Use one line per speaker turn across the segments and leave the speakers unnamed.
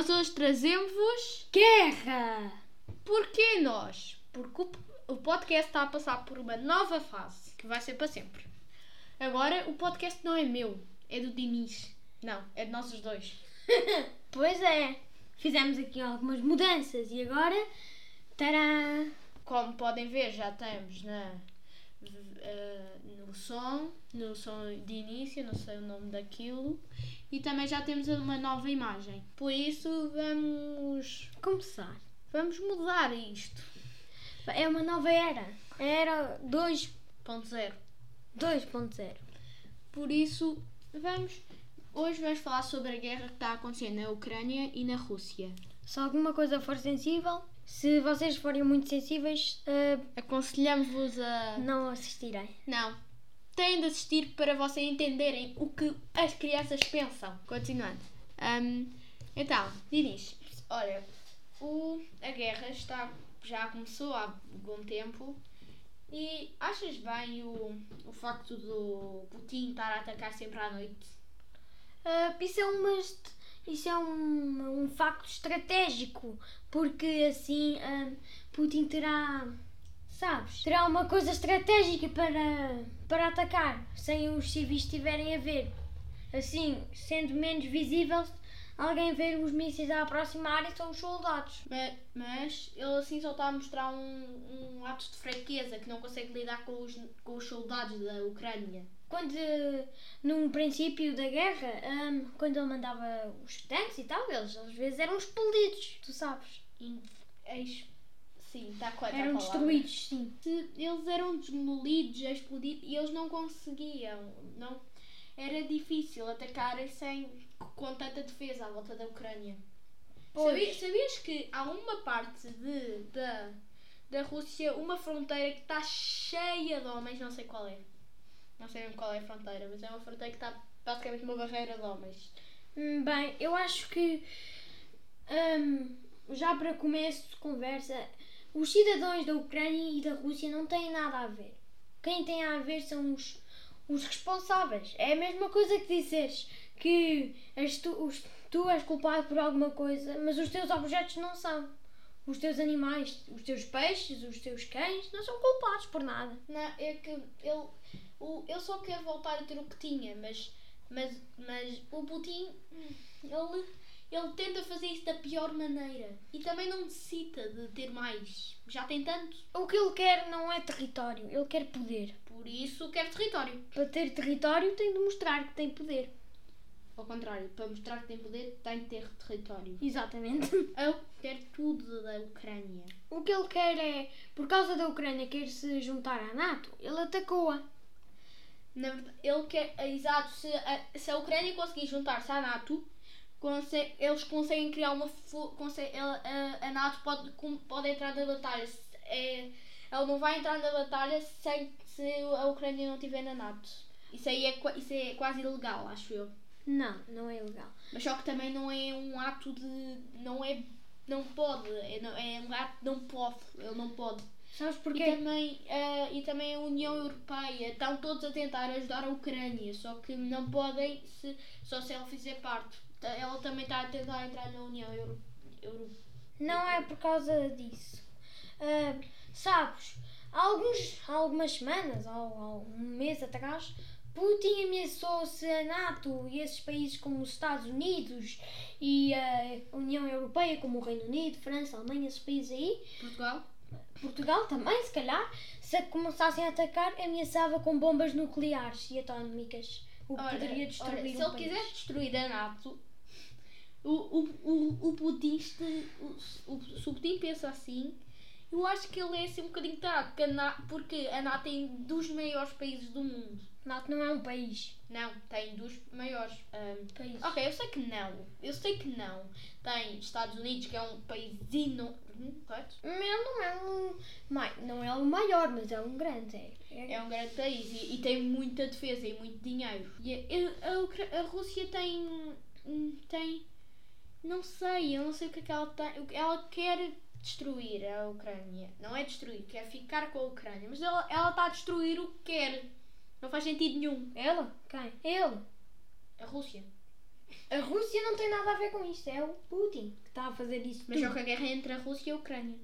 nós hoje trazemos-vos.
Guerra!
Porquê nós? Porque o, podcast está a passar por uma nova fase que vai ser para sempre. Agora o podcast não é meu, é do Diniz. Não, é de nós os dois.
Pois é, fizemos aqui algumas mudanças e agora estará.
Como podem ver, já estamos na, eh, no som, no som de início, não sei o nome daquilo, e também já temos uma nova imagem. Por isso vamos,
começar.
vamos mudar isto.
É uma nova era. Era 2.0.
Ponto zero.
2.0.
Por isso, vamos. Hoje vamos falar sobre a guerra que está acontecendo na Ucrânia e na Rússia.
Se alguma coisa for sensível, se vocês forem muito sensíveis, eh,
Aconselhamos-vos a.
não assistirem.
Não. Têm de assistir para vocês entenderem o que as crianças pensam. Continuando. Ahm, então, Dinis, olha, o, a guerra está, já começou há algum tempo e achas bem o, o facto do Putin estar a atacar sempre à noite?
Ah, isso é, uma, isso é um, um facto estratégico, porque assim ah, Putin terá, sabes, terá uma coisa estratégica para, para atacar, sem os civis estiverem a ver. Assim, sendo menos visível, alguém ver os mísseis a aproximar e são os soldados.
Ma- Mas ele assim só está a mostrar um, um ato de fraqueza que não consegue lidar com os, com os soldados da Ucrânia.
Quando, num princípio da guerra, ah, quando ele mandava os tanques e tal, eles às vezes eram explodidos, tu sabes.
Ex- Sim, está correta a
Eram destruídos, sim.
Eles eram demolidos, explodidos e eles não conseguiam. Não, era difícil atacarem sem, com tanta defesa à volta da Ucrânia. Sabias, sabias que há uma parte de, da, da Rússia, uma fronteira que está cheia de homens, não sei qual é. Não sei mesmo qual é a fronteira, mas é uma fronteira que está basicamente uma barreira de homens.
Hum, Bem, eu acho que hum, já para começo de conversa, os cidadãos da Ucrânia e da Rússia não têm nada a ver. Quem tem a ver são os, os responsáveis. É a mesma coisa que dizeres que tu, os- tu és culpado por alguma coisa, mas os teus objetos não são. Os teus animais, os teus peixes, os teus cães não são culpados por nada.
Não, é que ele, o, ele só quer voltar a ter o que tinha, mas, mas, mas o Putin, ele, ele tenta fazer isso da pior maneira. E também não necessita de ter mais. Já tem tanto.
O que ele quer não é território, ele quer poder.
Por isso quer território.
Para ter território tem de mostrar que tem poder.
Ao contrário, para mostrar que tem poder, tem de ter território.
Exatamente.
Ele quer tudo da Ucrânia.
O que ele quer é, por causa da Ucrânia quer se juntar à NATO, ele atacou-a.
Na verdade, ele quer. Exato, se a, se a Ucrânia conseguir juntar-se à NATO, conse- eles conseguem criar uma. fo- conse- ele- a, a NATO pode, pode entrar na batalha. É, ela não vai entrar na batalha sem se a Ucrânia não estiver na NATO. Isso aí é, isso é quase ilegal, acho eu.
Não, não é ilegal.
Mas só que também não é um ato de. Não é. Não pode. É, não- é um ato não pode. Ele não pode.
Sabes
E
porquê?
também, eh, e também a União Europeia estão todos a tentar ajudar a Ucrânia, só que não podem se, só se ela fizer parte. Ela também está a tentar entrar na União Euro, Euro-
Não é por causa disso. Ah, sabes, há, alguns, há algumas semanas, há, há um mês atrás, Putin ameaçou se a NATO e esses países como os Estados Unidos e a União Europeia, como o Reino Unido, França, Alemanha, esses países aí,
Portugal.
Portugal também, se calhar, se começassem a atacar, ameaçava com bombas nucleares e atómicas, o que
Ora,
poderia destruir
ora,
um
se ele
país.
quiser destruir a NATO, o, o, o, o Putin, este- o, o, se o Putin pensa assim, eu acho que ele é assim um bocadinho tarado, porque a, Na- porque a NATO tem dos maiores países do mundo.
NATO não é um país.
Não, tem dos maiores. ahm,
Países.
Ok, eu sei que não. Eu sei que não. Tem Estados Unidos, que é um país enorme, correto?
Ele não é um. Não é o maior, mas é um grande. É, é-
um grande país e, e tem muita defesa e muito dinheiro. E a, a a Rússia tem. tem. Não sei, eu não sei o que é que ela tem. que- Ela quer destruir a Ucrânia. Não é destruir, quer ficar com a Ucrânia. Mas ela ela está a destruir o que quer. Não faz sentido nenhum.
Ela? Quem? Ele.
A Rússia.
A Rússia não tem nada a ver com isto, é o Putin que está a fazer isso.
Mas
tudo.
que a guerra é entre a Rússia e a Ucrânia.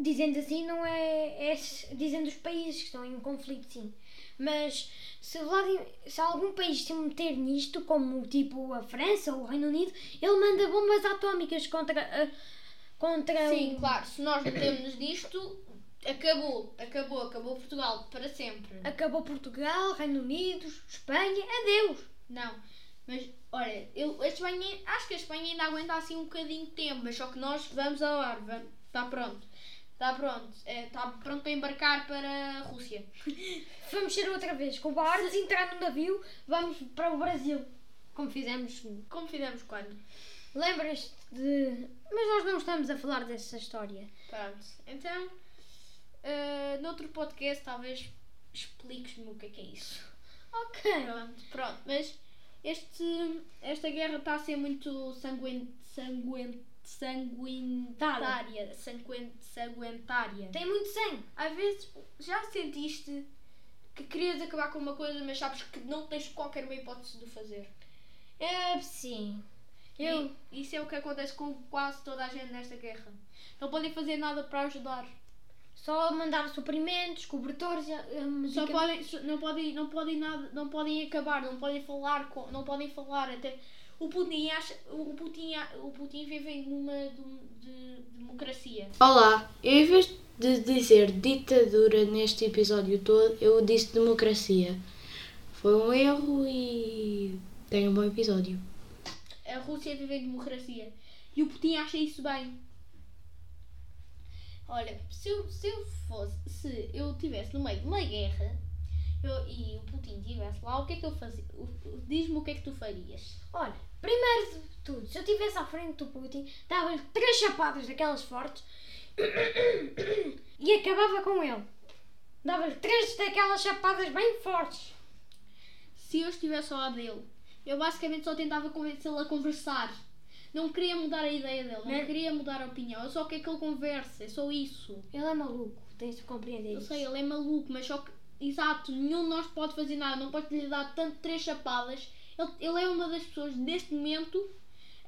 Dizendo assim, não é, é. Dizendo os países que estão em conflito, sim. Mas se, Vladim, se algum país se meter nisto, como tipo a França ou o Reino Unido, ele manda bombas atómicas contra. a- contra
Sim,
o.
claro, se nós metemos nisto, acabou, acabou, acabou Portugal para sempre.
Acabou Portugal, Reino Unido, Espanha, adeus!
Não, mas olha, eu, a Espanha, acho que a Espanha ainda aguenta assim um bocadinho de tempo, mas só que nós vamos a hora, vamos, está pronto. Está pronto, está pronto para embarcar para a Rússia.
Vamos ser outra vez, com barcos, entrar no navio, vamos para o Brasil. Como fizemos.
Como fizemos quando?
Lembras-te de. Mas nós não estamos a falar dessa história.
Pronto, então, eh, noutro podcast talvez expliques-me o que é que é isso.
Ok.
Pronto, pronto, mas este, esta guerra está a ser muito sanguin, sanguin, sanguinária. Sanguin, sanguentária.
Tem muito sangue.
Às vezes já sentiste que querias acabar com uma coisa, mas sabes que não tens qualquer uma hipótese de o fazer.
É, sim. Eu.
E isso é o que acontece com quase toda a gente nesta guerra. Não podem fazer nada para ajudar.
Só mandar suprimentos, cobertores, eh,
Só podem, não podem, não podem nada, não podem acabar, não podem falar, com, não podem falar até o Putin acha, o Putin, o Putin vive numa de, de democracia.
Olá, eu em vez de dizer ditadura neste episódio todo, eu disse democracia. Foi um erro e tenha um bom episódio.
A Rússia vive em democracia e o Putin acha isso bem. Olha, se eu, se eu fosse, se eu estivesse no meio de uma guerra eu- e o Putin estivesse lá, o que é que eu fazia? Diz-me o que é que tu farias.
Olha, primeiro de tudo, se eu estivesse à frente do Putin, dava-lhe três chapadas daquelas fortes e acabava com ele. Dava-lhe três daquelas chapadas bem fortes.
Se eu estivesse ao lado dele, eu basicamente só tentava convencê-lo a conversar. Não queria mudar a ideia dele, não
Né?
queria mudar a opinião. Eu só quero que ele converse, é só isso.
Ele é maluco, tens de compreender
Eu
isso.
sei, ele é maluco, mas só que, exato, nenhum de nós pode fazer nada, não pode lhe dar tanto três chapadas. Ele, ele é uma das pessoas, neste momento,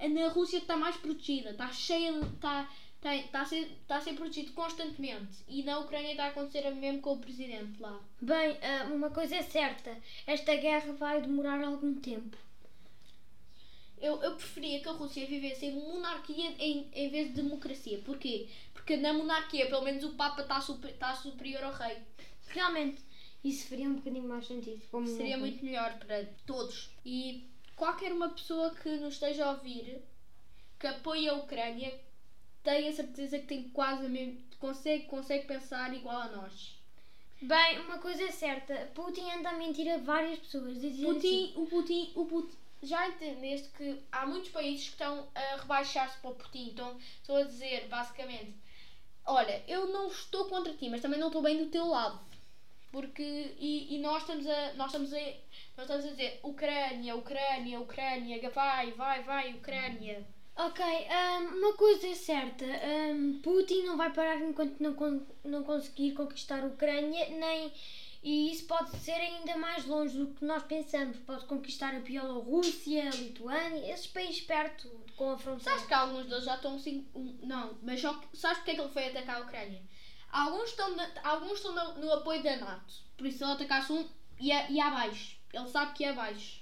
na Rússia que está mais protegida, está cheia de. Está, está, está, a ser, está a ser protegido constantemente. E na Ucrânia está a acontecer o mesmo com o presidente lá.
Bem, ah, uma coisa é certa, esta guerra vai demorar algum tempo.
Eu, eu preferia que a Rússia vivesse em monarquia em, em vez de democracia. Porquê? Porque na monarquia, pelo menos, o Papa está super, está superior ao rei.
Realmente, isso faria um bocadinho mais sentido.
Seria muito melhor para todos. E qualquer uma pessoa que nos esteja a ouvir, que apoie a Ucrânia, tenha certeza que tem quase a mesma, consegue, consegue pensar igual a nós.
Bem, uma coisa é certa, Putin anda a mentir a várias pessoas. assim,
Putin, o Putin, o Putin, já entendeste que há muitos países que estão a rebaixar-se para o Putin. Então, estou a dizer, basicamente, olha, eu não estou contra ti, mas também não estou bem do teu lado. Porque, e, e nós estamos a, nós estamos a, nós estamos a dizer, Ucrânia, Ucrânia, Ucrânia, vai, vai, vai, Ucrânia.
Ok, ahm, uma coisa é certa, ahm, Putin não vai parar enquanto não, con- não conseguir conquistar a Ucrânia, nem e isso pode ser ainda mais longe do que nós pensamos. Pode conquistar a Bielorrússia, a Lituânia, esses países perto com a fronteira.
Sabes que alguns deles já estão assim. um- Não, mas só sabes porque é que ele foi atacar a Ucrânia? Alguns estão, na- alguns estão no, no apoio da NATO. Por isso ele atacasse um e, é- e abaixo. Ele sabe que é abaixo.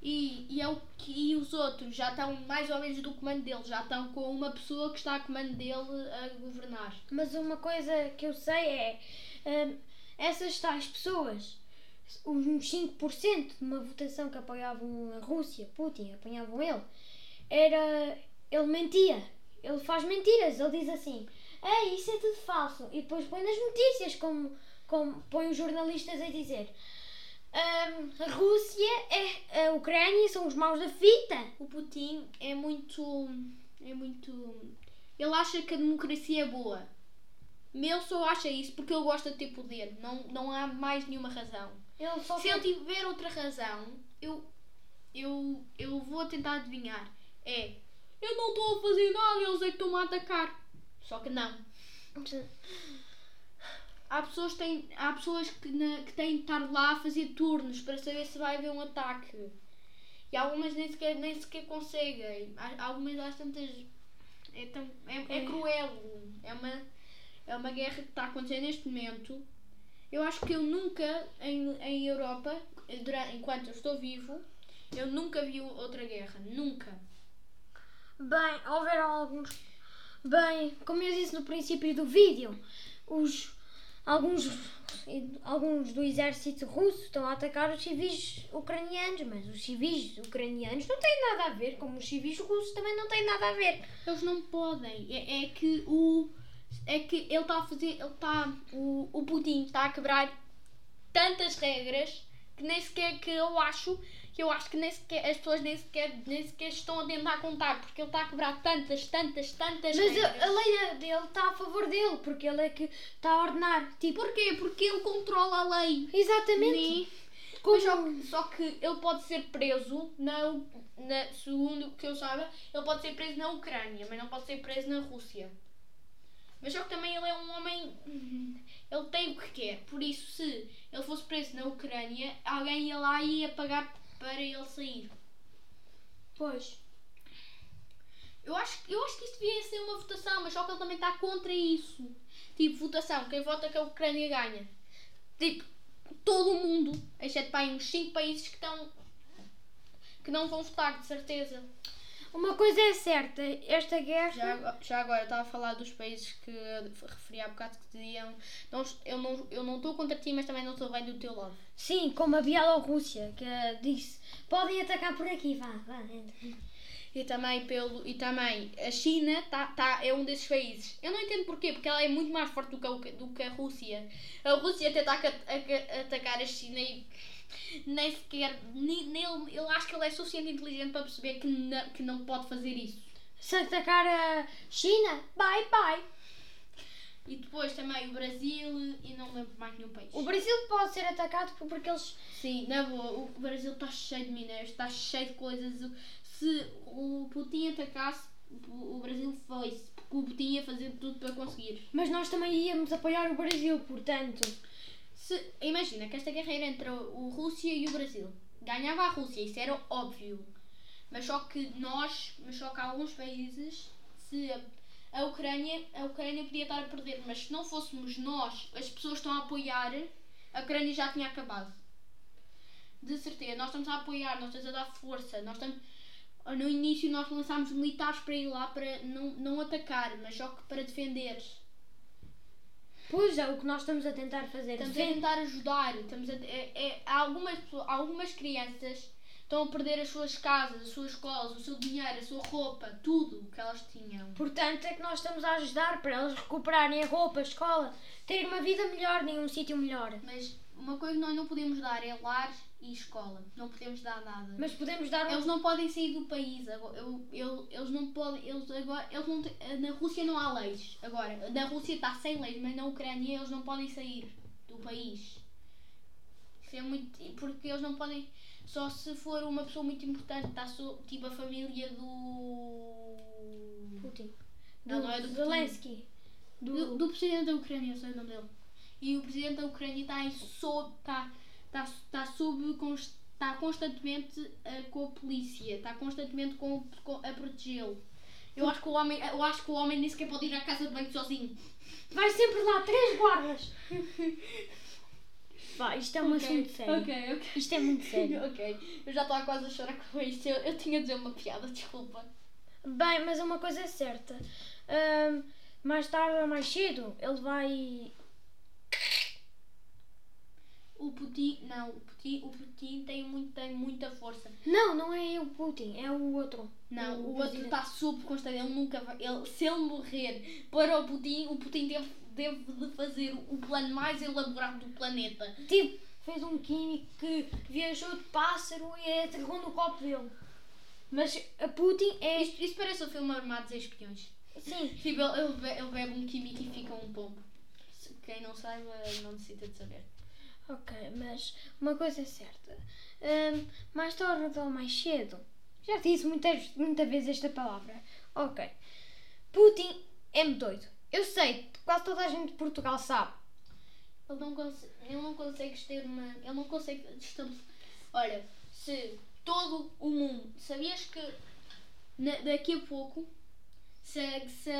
E, e, é que, e os outros já estão mais ou menos do comando dele. Já estão com uma pessoa que está a comando dele a governar.
Mas uma coisa que eu sei é hum, essas tais pessoas, uns 5% de uma votação que apoiavam a Rússia, Putin, apanhavam ele, era. ele mentia. Ele faz mentiras. Ele diz assim: é, isso é tudo falso. E depois põe nas notícias, como, como põe os jornalistas a dizer. hum, a Rússia, é, a Ucrânia são os maus da fita.
O Putin é muito. É muito. Ele acha que a democracia é boa. Ele só acha isso porque ele gosta de ter poder. Não, não há mais nenhuma razão.
Ele
Se ele tiver outra razão, eu, eu, eu vou tentar adivinhar. É, eu não estou a fazer nada, eles é que estão-me a atacar. Só que não. Há pessoas, que têm, há pessoas que, na- que têm de estar lá a fazer turnos para saber se vai haver um ataque. E algumas nem sequer, nem sequer conseguem. Há- Algumas às tantas. É, tão, é, é cruel. É uma, é uma guerra que está a acontecer neste momento. Eu acho que eu nunca, em, em Europa, durante, enquanto eu estou vivo, eu nunca vi outra guerra. Nunca.
Bem, houveram alguns. Bem, como eu disse no princípio do vídeo, os alguns alguns do exército russo estão a atacar os civis ucranianos, mas os civis ucranianos não têm nada a ver, como os civis russos também não têm nada a ver.
Eles não podem. É, é que o. É que ele está a fazer. Ele está. O, o Putin está a quebrar tantas regras que nem sequer que eu acho. Que eu acho que nem sequer, as pessoas nem sequer, nem sequer estão a tentar contar, porque ele está a quebrar tantas, tantas, tantas
Mas
regras.
a, lei dele está a favor dele, porque ele é que está a ordenar. Tipo,
Porquê? Porque ele controla a lei.
exatamente.
Sim. Mas só, que- só que ele pode ser preso na, na segundo o que eu saiba, ele pode ser preso na Ucrânia, mas não pode ser preso na Rússia. Mas só que também ele é um homem. Ele tem o que quer. Por isso, se ele fosse preso na Ucrânia, alguém ia lá e ia pagar para ele sair.
Pois.
Eu acho, eu acho que isto devia ser uma votação, mas só que ele também está contra isso. Tipo, votação, quem vota que a Ucrânia ganha. Tipo, todo o mundo, exceto para aí uns 5 países que estão. que não vão votar, de certeza.
Uma coisa é certa, esta guerra.
Já, agora- já agora, eu estava a falar dos países que referi há bocado que diziam. Não, eu não eu não estou contra ti, mas também não estou bem do teu lado.
Sim, como a Bielorrússia, que disse: podem atacar por aqui, vá, vá. entra."
E também, pelo, e também a China tá, tá, é um desses países. Eu não entendo porquê, porque ela é muito mais forte do que a, do que a Rússia. A Rússia tenta aca- aca- atacar a China e nem sequer. Nem, nem, ele- eu acho que ele é suficientemente inteligente para perceber que não, que não pode fazer isso.
Se atacar a China, bye bye.
E depois também o Brasil e não lembro mais nenhum país.
O Brasil pode ser atacado por- porque eles.
Sim, na boa, o Brasil está cheio de minérios, está cheio de coisas. Se o Putin atacasse, o o Brasil foi-se, porque o Putin ia fazer tudo para conseguir.
Mas nós também íamos apoiar o Brasil, portanto.
Se, imagina que esta guerra era entre o Rússia e o Brasil. Ganhava a Rússia, isso era óbvio. Mas só que nós, mas só que alguns países, se a, a Ucrânia, a Ucrânia podia estar a perder, mas se não fôssemos nós, as pessoas estão a apoiar, a Ucrânia já tinha acabado. De certeza, nós estamos a apoiar, nós estamos a dar força, nós estamos no início nós lançámos militares para ir lá para não, não atacar, mas só que para defender.
Pois é, o que nós estamos a tentar fazer.
Estamos a tentar ajudar. Estamos a, é, é- algumas, algumas crianças estão a perder as suas casas, as suas escolas, o seu dinheiro, a sua roupa, tudo o que elas tinham.
Portanto, é que nós estamos a ajudar para eles recuperarem a roupa, a escola, terem uma vida melhor, nenhum sítio melhor.
Mas uma coisa que nós não podemos dar é lar e escola. Não podemos dar nada.
Mas podemos dar.
Eles não podem sair do país. Agora, eu, eu, eles não podem. Eles agora, eles não têm- na Rússia não há leis. Agora, na Rússia está sem leis, mas na Ucrânia eles não podem sair do país. Isso é muito. Porque eles não podem. Só se for uma pessoa muito importante, está so, tipo a família do.
Putin.
Não, não é do Putin.
Zelensky.
Do, do presidente da Ucrânia, eu sei o nome dele. E o presidente da Ucrânia está em sob. Está, está, está sob. Está constantemente eh, com a polícia. Está constantemente com, com- a protegê-lo. Eu acho, que o homem, eu acho que o homem nem sequer pode ir à casa de banho sozinho.
Vai sempre lá, três guardas. Vá, isto é um assunto sério.
Ok, ok.
Isto é muito sério.
ok. Eu já estava quase a chorar com isto. Eu, eu tinha de dizer uma piada, desculpa.
Bem, mas uma coisa é certa. Ahm, mais tarde ou mais cedo, ele vai.
O Putin. Não, o Putin, o Putin tem, muito, tem muita força.
Não, não é o Putin, é o outro.
Não, o, outro
presidente.
está sob constante. Ele nunca vai. Ele, se ele morrer para o Putin, o Putin deve, deve de fazer o plano mais elaborado do planeta.
Tipo, fez um químico que viajou de pássaro e aterrou no copo dele. Mas a Putin é.
Isto, isto parece um filme Armados em Espiões.
Sim,
Tipo, ele, ele, be- ele bebe um químico e fica um pombo. Quem não saiba, não necessita de saber.
Ok, mas uma coisa é certa. Ahm, mais tarde ou mais cedo. Já disse muitas, muitas vezes esta palavra. Ok. Putin é doido. Eu sei, quase toda a gente de Portugal sabe.
Ele não, consegue, ele não consegue ter uma. Ele não consegue estabelecer. Olha, se todo o mundo. Sabias que na- daqui a pouco, se, se,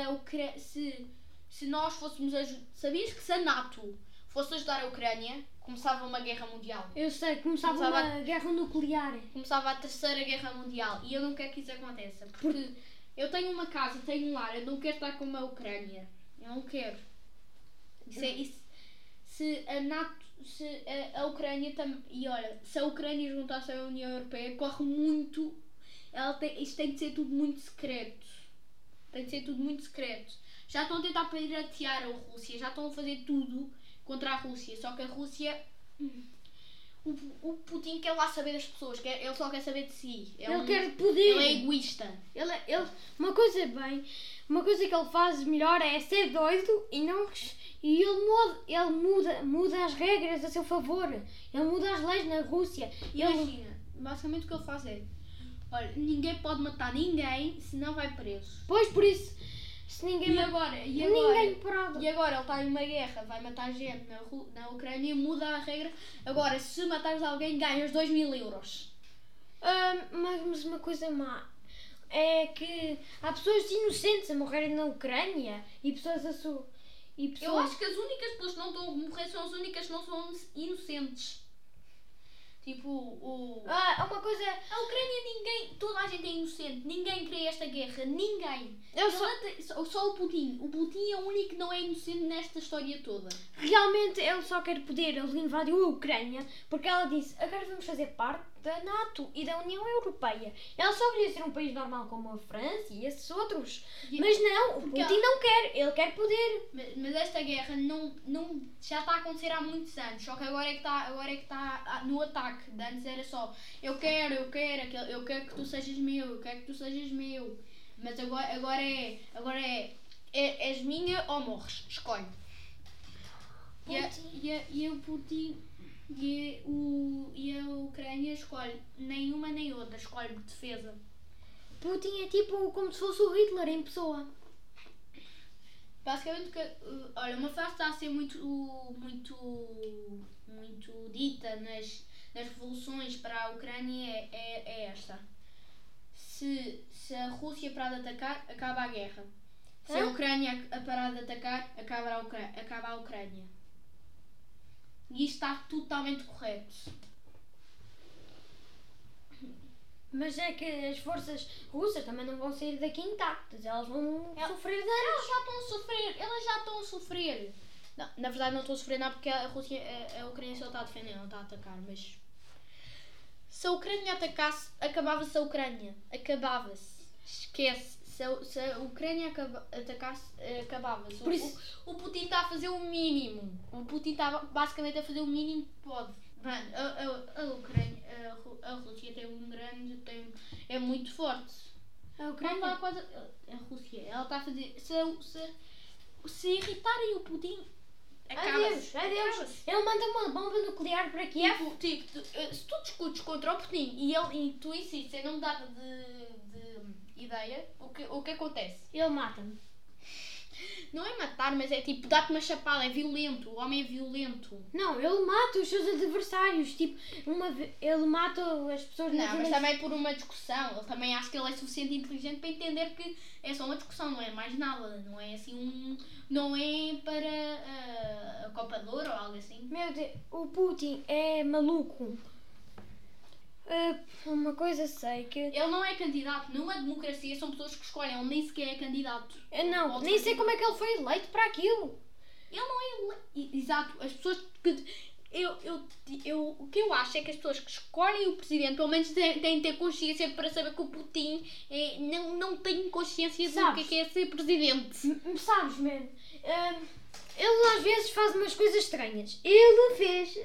se, se nós fôssemos. Sabias que se a NATO fosse ajudar a Ucrânia, começava uma guerra mundial?
Eu sei, começava
Começava
uma guerra nuclear.
Começava a terceira guerra mundial e eu não quero que isso aconteça. Porque eu tenho uma casa, tenho um lar, eu não quero estar com a Ucrânia. Eu não quero. Isso é, isso, se a NATO, se a, a Ucrânia também. E olha, se a Ucrânia juntar-se à União Europeia, corre muito. Ela tem, isto tem de ser tudo muito secreto. Tem de ser tudo muito secreto. Já estão a tentar piratear a Rússia, já estão a fazer tudo contra a Rússia. Só que a Rússia. O, o Putin quer lá saber das pessoas, quer, ele só quer saber de si. É
Ele
um-
quer poder.
Ele é egoísta.
Ele, ele, uma coisa bem, uma coisa que ele faz melhor é ser doido e não e ele muda, ele muda, muda as regras a seu favor. Ele muda as leis na Rússia. Ele,
Imagina, basicamente o que ele faz é: olha, ninguém pode matar ninguém se não vai preso.
pois por isso, se ninguém
E agora? E agora?
ninguém.
E agora ele está em uma guerra, vai matar gente na, na Ucrânia, muda a regra. Agora, se matares alguém, ganhas 2 mil euros.
Mas, mas uma coisa má é que há pessoas inocentes a morrerem na Ucrânia e pessoas a su e pessoas
Eu acho que as únicas pessoas que não estão a morrer são as únicas que não são inocentes. Tipo, o.
Ah, uma coisa
A Ucrânia, ninguém. Toda a gente é inocente. Ninguém queria esta guerra. Ninguém.
Eu só,
só o Putin. O Putin é o único que não é inocente nesta história toda.
Realmente ele só quer poder, ele invadiu a Ucrânia porque ela disse agora vamos fazer parte da NATO e da União Europeia. Ela só queria ser um país normal como a França e esses outros.
E-
Mas não, o Putin não quer, ele quer poder.
Mas, mas esta guerra não, não, já está a acontecer há muitos anos. Só que agora é que está, agora é que está no ataque. De Antes era só eu quero, eu quero, eu quero que tu sejas meu, eu quero que tu sejas meu. Mas agora, agora é. Agora é, é. És minha ou morres? Escolhe. E a, e, a, e o Putin e, o, e a Ucrânia escolhe nenhuma nem outra, escolhe defesa.
Putin é tipo como se fosse o Hitler em pessoa.
Basicamente, que, uh, olha, uma frase que está a ser muito, muito, muito dita nas, nas revoluções para a Ucrânia é, é, é esta. Se, se a Rússia parar de atacar, acaba a guerra. Se a? Ucrânia a parar de atacar, acaba a, Ucrânia, acaba a Ucrânia. E isto está totalmente correto.
Mas é que as forças russas também não vão sair daqui intactas, elas vão
Ela-
sofrer danos.
Elas já estão a sofrer, elas já estão a sofrer. Não, na verdade não estão a sofrer nada porque a Rússia, a, a Ucrânia só está a defender, não está a atacar, mas se a Ucrânia atacasse, acabava-se a Ucrânia. Acabava-se. Esquece. Se a, se a Ucrânia acaba- atacasse, eh, acabava-se. O,
Por isso-
o, o Putin está a fazer o mínimo. O Putin está basicamente a fazer o mínimo que pode. Mano, a, a, a Ucrânia, a, a Rússia tem um grande. Tem, é muito forte.
A Ucrânia.
há coisa. A Rússia, ela está a fazer. Se, se, se irritarem o Putin,
Adeus, adeus. Ele manda uma bomba nuclear para Kiev.
Tipo, tipo, eh, se tu discutes contra o Putin e, ele, e tu insistes em não dar de ideia, o que, o que acontece?
Ele mata-me.
Não é matar, mas é tipo dar-te uma chapada, é violento, o homem é violento.
Não, ele mata os seus adversários. Tipo, uma ve- ele mata as pessoas
Não, mas também é por uma discussão. Ele também acha que ele é suficiente inteligente para entender que é só uma discussão, não é mais nada. Não é assim um. Não é para ah, a Copa de Ouro ou algo assim.
Meu Deus, o Putin é maluco. Ah, uma coisa sei que.
Ele não é candidato. Numa democracia são pessoas que escolhem. Ele nem sequer é candidato.
Eu não, nem
ser
sei como é que ele foi eleito para aquilo.
Ele não é. ele- I- Exato. As pessoas que. Eu, eu, eu, o que eu acho é que as pessoas que escolhem o presidente, pelo menos têm, têm de ter consciência para saber que o Putin é, não, não tem consciência do que é,
Sabes?
que é ser presidente.
Sabes, man? ah, ele às vezes faz umas coisas estranhas. Ele fez.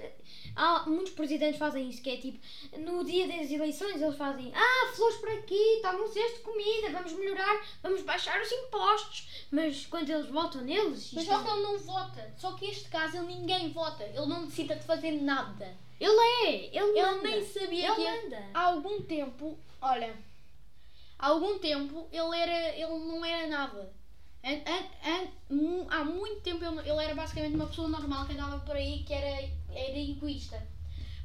Há, muitos presidentes fazem isso, que é tipo, no dia das eleições eles fazem Ah, flores por aqui, toma um cesto de comida, vamos melhorar, vamos baixar os impostos. Mas quando eles votam neles,
Mas
isto
só que ele não vota. Só que este caso ele ninguém vota. Ele não necessita de fazer nada.
ele é, ele,
Ele
manda.
nem sabia
Ele
que
manda.
há algum tempo, olha, há algum tempo ele era, ele não era nada. An- an- mu- há muito tempo ele, ele era basicamente uma pessoa normal que andava por aí que era, era egoísta.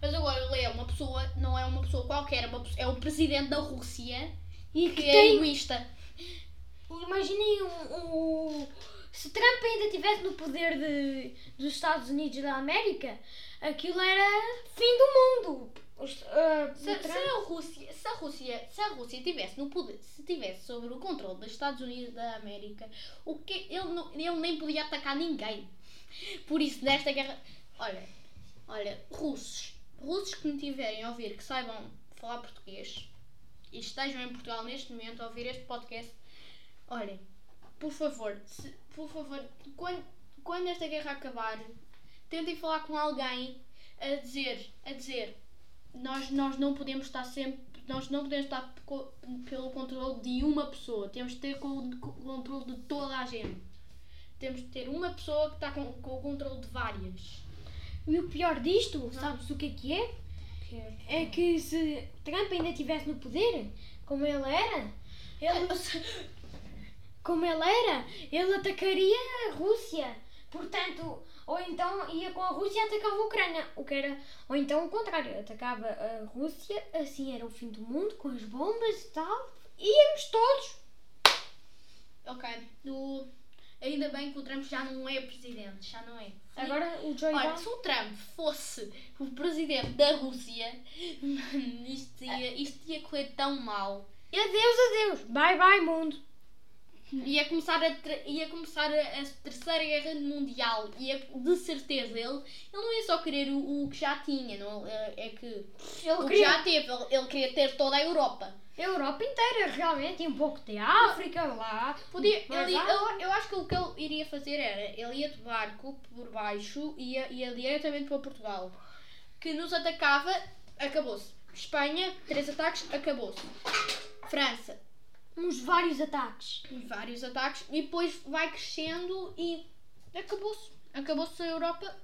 Mas agora ele é uma pessoa, não é uma pessoa qualquer, é, uma é o presidente da Rússia
E
que
que
é
tem.
egoísta.
Imaginem um, um- se Trump ainda estivesse no poder de, dos Estados Unidos da América, aquilo era fim do mundo. Os- ah,
Se, se a Rússia, se a Rússia, se a Rússia tivesse no poder, se tivesse sobre o controle dos Estados Unidos da América, o que ele, não, ele nem podia atacar ninguém. Por isso nesta guerra, olha, olha, russos, russos que me tiverem a ouvir, que saibam falar português e estejam em Portugal neste momento a ouvir este podcast, olhem, por favor, se- por favor, quando, quando esta guerra acabar, tentem falar com alguém a dizer, a dizer, nós, nós não podemos estar sempre, nós não podemos estar pelo controle de uma pessoa, temos de ter o controle de toda a gente. Temos de ter uma pessoa que está com, com o controle de várias.
E o pior disto, sabes o que é que é? É que se Trump ainda estivesse no poder, como ele era, ele, como ele era, ele atacaria a Rússia. Portanto, ou então ia com a Rússia e atacava a Ucrânia. O que era, ou então o contrário, atacava a Rússia, assim era o fim do mundo, com as bombas e tal. Íamos todos.
Ok, o- ainda bem que o Trump já não é presidente, já não é.
Agora o Joe
Olha, se o Trump fosse o presidente da Rússia, isto ia, isto ia correr tão mal.
E adeus, adeus. Bye, bye, mundo.
Ia começar a, ia começar a, a terceira guerra mundial. Ia, de certeza, ele, ele não ia só querer o, o que já tinha, não, é, é que
Ele
o que
queria
já teve, ele, ele queria ter toda a Europa.
a Europa inteira, realmente, e um pouco de África lá.
Podia, ele,
há-
eu, eu acho que o que ele iria fazer era, ele ia de barco por baixo e ia, ia diretamente para Portugal. Que nos atacava, acabou-se. Espanha, três ataques, acabou-se. França,
uns vários ataques.
vários ataques e depois vai crescendo e acabou-se. Acabou-se a Europa,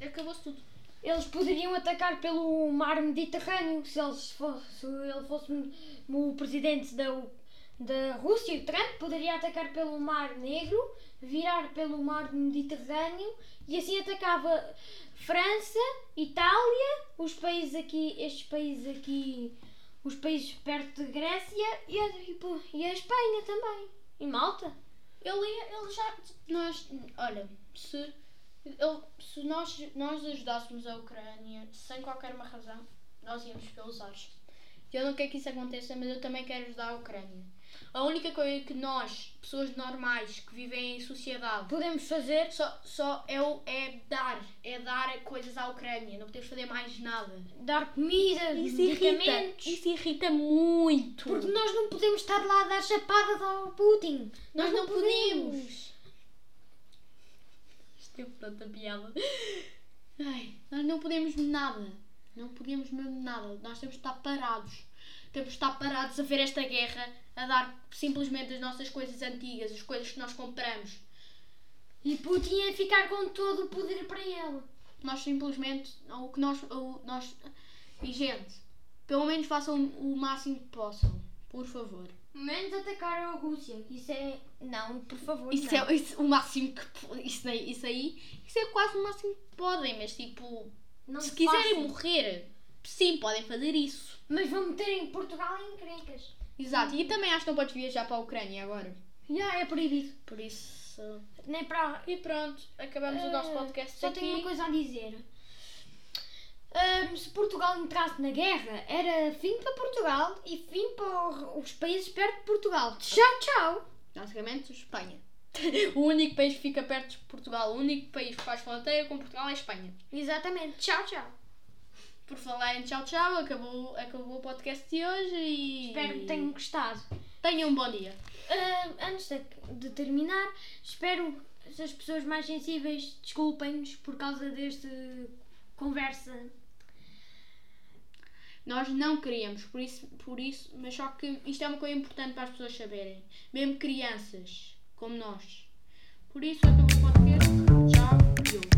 acabou-se tudo.
Eles poderiam atacar pelo mar Mediterrâneo se, eles fosse, se ele fosse o presidente da, da Rússia. O Trump poderia atacar pelo mar Negro, virar pelo mar Mediterrâneo e assim atacava França, Itália, os países aqui, estes países aqui, os países perto de Grécia e a, e po- e a Espanha também. E Malta.
Ele, ele já. Nós, olha, se, ele, se nós, nós ajudássemos a Ucrânia sem qualquer uma razão, nós íamos pelos ares. Eu não quero que isso aconteça, mas eu também quero ajudar a Ucrânia. A única coisa que nós, pessoas normais que vivem em sociedade,
Podemos fazer
só, só é, o- é dar, é dar coisas à Ucrânia. Não podemos fazer mais nada.
dar comida,
Isso irrita,
medicamentos.
isso irrita muito.
Porque nós não podemos estar lá a dar chapadas ao Putin.
Nós não podemos. Isto é tanta piada. Ai, nós não podemos nada. Não podemos mesmo nada. Nós temos de estar parados. Temos de estar parados a ver esta guerra, a dar simplesmente as nossas coisas antigas, as coisas que nós compramos.
E Putin ia ficar com todo o poder para ele.
Nós simplesmente, o que nós, o, nós, e gente, pelo menos façam o máximo que possam, por favor.
Menos atacar a Rússia. Isso é. Não, por favor.
Isso
não.
é isso, o máximo que isso aí, isso aí, isso é quase o máximo que podem, mas tipo,
Não
se
se
quiserem
façam.
morrer, sim, podem fazer isso.
Mas vão meter em Portugal em encrencas.
Exato, e também acho que não podes viajar para a Ucrânia agora.
Já é proibido.
Por isso.
Nem para.
E pronto, acabamos o nosso
Ah,
podcast
Só
aqui.
tenho uma coisa a dizer. Ahm, se Portugal entrasse na guerra, era fim para Portugal e fim para o- os países perto de Portugal. Tchau, tchau.
Basicamente, Espanha. o único país que fica perto de Portugal, o único país que faz fronteira com Portugal é a Espanha.
Exatamente. Tchau, tchau.
Por falar em tchau tchau, acabou, acabou o podcast de hoje e.
Espero que tenham gostado.
Tenham um bom dia.
Ah, antes de, de terminar, espero que as pessoas mais sensíveis desculpem-nos por causa desta conversa.
Nós não queríamos, por isso, por isso, mas só que isto é uma coisa importante para as pessoas saberem. Mesmo crianças, como nós. Por isso, acabou o podcast. Tchau.